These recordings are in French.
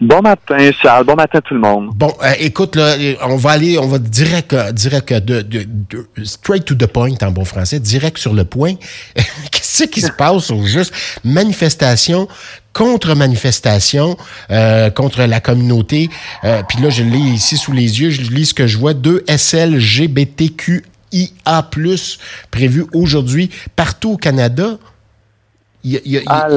Bon matin, Charles. Bon matin, tout le monde. Bon, euh, écoute, là, on va aller, on va direct, euh, direct de, de, straight to the point en bon français, direct sur le point. Qu'est-ce qui se passe au juste? Manifestation contre-manifestation euh, contre la communauté. Puis là, je lis ici sous les yeux, je lis ce que je vois. Deux SLGBTQIA+, prévus aujourd'hui partout au Canada. Ah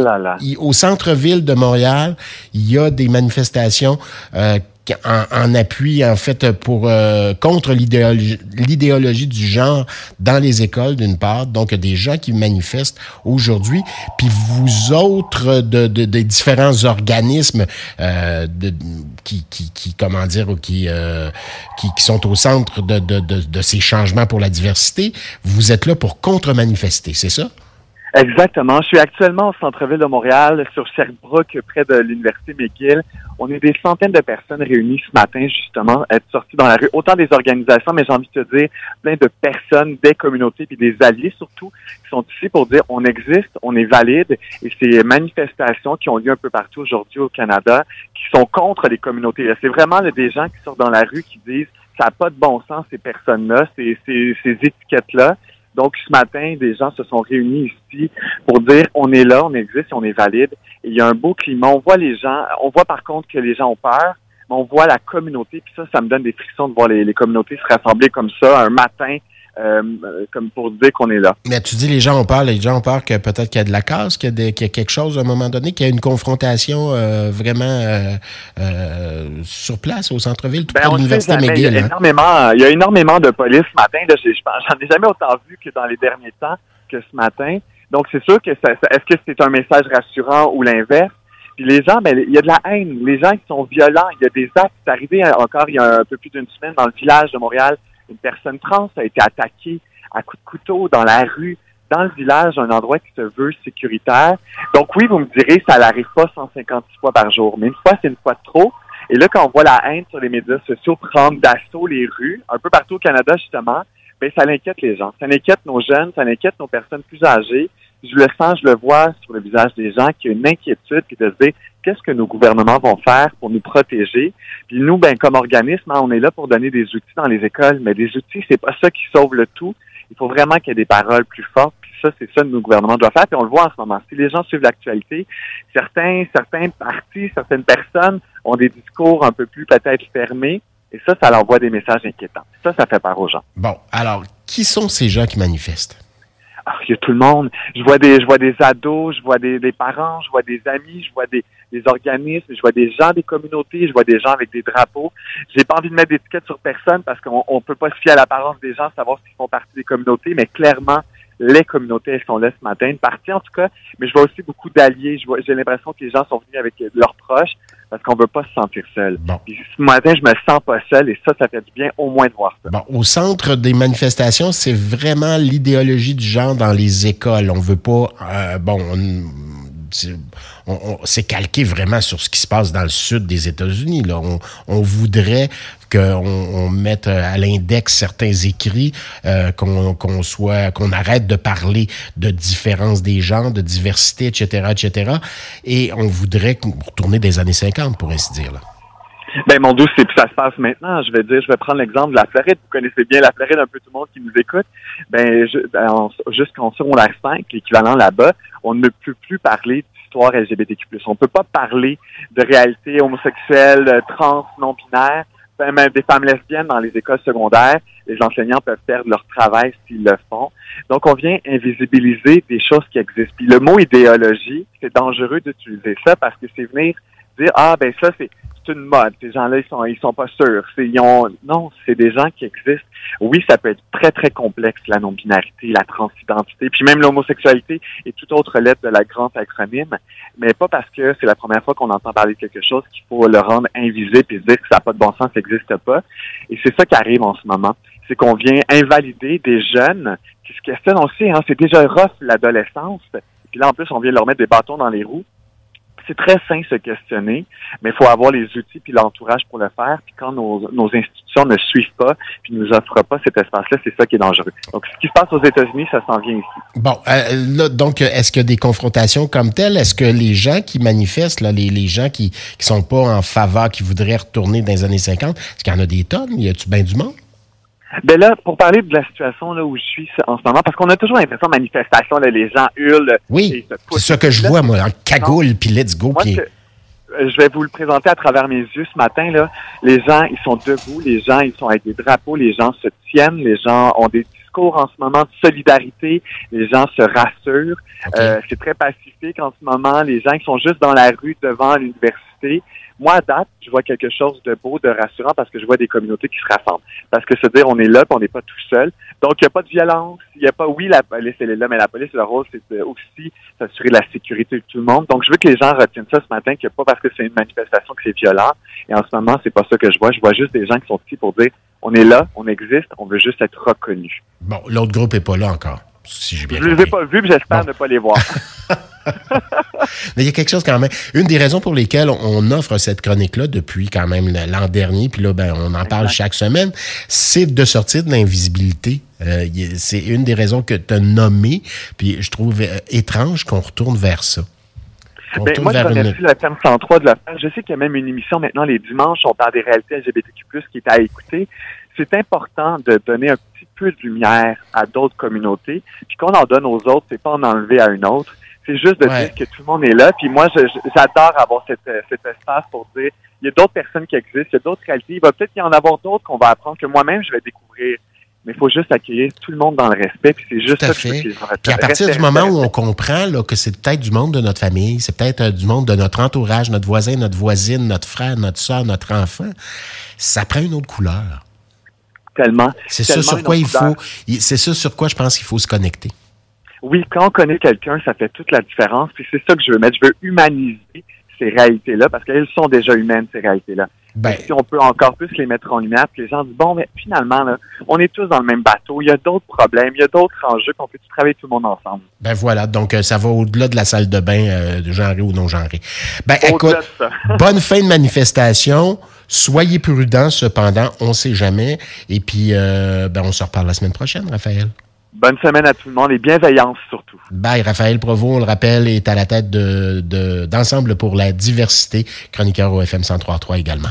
au centre-ville de Montréal, il y a des manifestations euh, en, appui, en fait, pour euh, contre l'idéologie du genre dans les écoles, d'une part. Donc, des gens qui manifestent aujourd'hui. Puis vous autres, de, des différents organismes euh, de, qui, qui, qui, comment dire, qui, qui, qui, sont au centre de, de, de ces changements pour la diversité, vous êtes là pour contre-manifester, c'est ça? Exactement. Je suis actuellement au centre-ville de Montréal, sur Sherbrooke, près de l'Université McGill. On est des centaines de personnes réunies ce matin, justement, être sorties dans la rue. Autant des organisations, mais j'ai envie de te dire, plein de personnes, des communautés, puis des alliés surtout, qui sont ici pour dire on existe, on est valide. Et ces manifestations qui ont lieu un peu partout aujourd'hui au Canada, qui sont contre les communautés. C'est vraiment des gens qui sortent dans la rue qui disent ça n'a pas de bon sens, ces personnes-là, ces, ces étiquettes-là. Donc, ce matin, des gens se sont réunis ici pour dire on est là, on existe, on est valide. Il y a un beau climat. On voit les gens, on voit par contre que les gens ont peur, mais on voit la communauté. Puis ça, ça me donne des frictions de voir les communautés se rassembler comme ça un matin euh, comme pour dire qu'on est là. Mais tu dis les gens ont peur, les gens ont peur que peut-être qu'il y a de la casse, qu'il y, a quelque chose à un moment donné, qu'il y a une confrontation euh, vraiment euh, sur place au centre-ville, tout ben, l'université McGill. Il y, a hein. énormément, il y a énormément de police ce matin. J'en ai jamais autant vu que dans les derniers temps que ce matin. Donc c'est sûr que ça, est-ce que c'est un message rassurant ou l'inverse? Puis les gens, ben, il y a de la haine. Les gens qui sont violents. Il y a des actes. C'est arrivé encore il y a un peu plus d'une semaine dans le village de Montréal une personne trans a été attaquée à coups de couteau dans la rue, dans le village, un endroit qui se veut sécuritaire. Donc oui, vous me direz, ça n'arrive pas 156 fois par jour, mais une fois, c'est une fois de trop. Et là, quand on voit la haine sur les médias sociaux prendre d'assaut les rues, un peu partout au Canada, justement, ben ça l'inquiète les gens. Ça inquiète nos jeunes, ça inquiète nos personnes plus âgées. Je le sens, je le vois sur le visage des gens qu'il y a une inquiétude puis de se dire qu'est-ce que nos gouvernements vont faire pour nous protéger? Puis nous, ben, comme organisme, hein, on est là pour donner des outils dans les écoles, mais des outils, c'est pas ça qui sauve le tout. Il faut vraiment qu'il y ait des paroles plus fortes. Puis ça, c'est ça que nos gouvernements doivent faire. Puis on le voit en ce moment. Si les gens suivent l'actualité, certains, certains partis, certaines personnes ont des discours un peu plus peut-être fermés. Et ça, ça leur envoie des messages inquiétants. Ça, ça fait peur aux gens. Bon, alors, qui sont ces gens qui manifestent? Il y a tout le monde. Je vois des, je vois des ados, je vois des, des parents, je vois des amis, je vois des, des organismes, je vois des gens des communautés, je vois des gens avec des drapeaux. J'ai pas envie de mettre d'étiquette sur personne parce qu'on on peut pas se fier à l'apparence des gens, savoir s'ils font partie des communautés, mais clairement, les communautés, elles sont là ce matin, une partie en tout cas, mais je vois aussi beaucoup d'alliés. J'ai l'impression que les gens sont venus avec leurs proches parce qu'on veut pas se sentir seul. Bon. Puis ce matin, je me sens pas seul et ça, ça fait du bien au moins de voir ça. Bon, au centre des manifestations, c'est vraiment l'idéologie du genre dans les écoles. On veut pas, euh, bon, c'est calqué vraiment sur ce qui se passe dans le sud des États-Unis. Là. On, voudrait qu'on mette à l'index certains écrits, euh, qu'on soit, qu'on arrête de parler de différence des genres, de diversité, etc., etc. Et on voudrait retourner des années 50, pour ainsi dire. Là. Ben mon doux, c'est ça se passe maintenant. Je vais dire, je vais prendre l'exemple de la Floride. Vous connaissez bien la Floride, un peu tout le monde qui nous écoute. Ben, ben, jusqu'en secondaire 5, l'équivalent là-bas, on ne peut plus parler d'histoire LGBTQ+. On ne peut pas parler de réalité homosexuelle, euh, trans, non-binaire, même des femmes lesbiennes dans les écoles secondaires. Les enseignants peuvent perdre leur travail s'ils le font. Donc, on vient invisibiliser des choses qui existent. Puis le mot idéologie, c'est dangereux d'utiliser ça parce que c'est venir dire, ah, ben ça, c'est c'est une mode. Ces gens-là, ils sont, ils sont pas sûrs. Ils ont, non, c'est des gens qui existent. Oui, ça peut être très, très complexe, la non-binarité, la transidentité, puis même l'homosexualité et toute autre lettre de la grande acronyme, mais pas parce que c'est la première fois qu'on entend parler de quelque chose qu'il faut le rendre invisible et se dire que ça n'a pas de bon sens, ça n'existe pas. Et c'est ça qui arrive en ce moment. C'est qu'on vient invalider des jeunes qui se questionnent aussi, hein, c'est déjà rough l'adolescence. Puis là, en plus, on vient leur mettre des bâtons dans les roues c'est très sain se questionner, mais il faut avoir les outils puis l'entourage pour le faire. Puis quand nos, institutions ne suivent pas puis nous offrent pas cet espace-là, c'est ça qui est dangereux. Donc, ce qui se passe aux États-Unis, ça s'en vient ici. Bon, euh, là, donc, est-ce a des confrontations comme telles? Est-ce que les gens qui manifestent, là, les, les gens qui qui sont pas en faveur, qui voudraient retourner dans les années 50, est-ce qu'il y en a des tonnes? Y a-tu bien du monde? Ben là, pour parler de la situation là où je suis en ce moment, parce qu'on a toujours l'impression de manifestation, là, les gens hurlent. Oui, c'est ça que je vois, moi, en cagoule, puis let's go. Pis... Euh, je vais vous le présenter à travers mes yeux ce matin. Là. Les gens, ils sont debout, les gens, ils sont avec des drapeaux, les gens se tiennent, les gens ont des discours en ce moment de solidarité, les gens se rassurent. Euh, c'est très pacifique en ce moment. Les gens, ils sont juste dans la rue devant l'université moi, à date, je vois quelque chose de beau, de rassurant parce que je vois des communautés qui se rassemblent. Parce que se dire on est là, on n'est pas tout seul. Donc, il n'y a pas de violence. Il n'y a pas, oui, la police, elle est là, mais la police, le rôle, c'est aussi s'assurer la sécurité de tout le monde. Donc, je veux que les gens retiennent ça ce matin, que pas parce que c'est une manifestation que c'est violent. Et en ce moment, c'est pas ça que je vois. Je vois juste des gens qui sont ici pour dire on est là, on existe, on veut juste être reconnu. Bon, l'autre groupe est pas là encore. Si je ne les ai pas vus, mais j'espère ne pas les voir. Mais il y a quelque chose quand même. Une des raisons pour lesquelles on offre cette chronique-là depuis quand même l'an dernier, puis là, ben, on en parle chaque semaine, c'est de sortir de l'invisibilité. Euh, c'est une des raisons que tu as nommées, puis je trouve euh, étrange qu'on retourne vers ça. Ben, moi, je remercie la thème 103 de la page. Je sais qu'il y a même une émission maintenant les dimanches, on parle des réalités LGBTQ+, qui est à écouter. C'est important de donner un petit peu de lumière à d'autres communautés. Puis qu'on en donne aux autres, c'est pas en enlever à une autre. C'est juste de dire que tout le monde est là. Puis moi, j'adore avoir cet, euh, cet espace pour dire, il y a d'autres personnes qui existent, il y a d'autres réalités. Il va peut-être y en avoir d'autres qu'on va apprendre, que moi-même, je vais découvrir. Mais il faut juste accueillir tout le monde dans le respect. Puis c'est juste tout à ça fait. puis à partir du moment où on comprend là, que c'est peut-être du monde de notre famille, c'est peut-être euh, du monde de notre entourage, notre voisin, notre voisine, notre frère, notre soeur, notre enfant, ça prend une autre couleur. Tellement. C'est ça sur quoi il faut. C'est ça sur quoi je pense qu'il faut se connecter oui, quand on connaît quelqu'un, ça fait toute la différence. Puis c'est ça que je veux mettre. Je veux humaniser ces réalités-là parce qu'elles sont déjà humaines, ces réalités-là. Ben, si on peut encore plus les mettre en lumière, puis les gens disent, bon, mais finalement, là, on est tous dans le même bateau, il y a d'autres problèmes, il y a d'autres enjeux qu'on peut travailler tout le monde ensemble? Ben voilà, donc euh, ça va au-delà de la salle de bain, euh, de genré ou non genré. Ben écoute, bonne fin de manifestation. Soyez prudents cependant, on ne sait jamais. Et puis, euh, ben, on se reparle la semaine prochaine, Raphaël. Bonne semaine à tout le monde et bienveillance surtout. Bye. Raphaël Provo, on le rappelle, est à la tête d'Ensemble de, pour la diversité, chroniqueur au FM 103.3 également.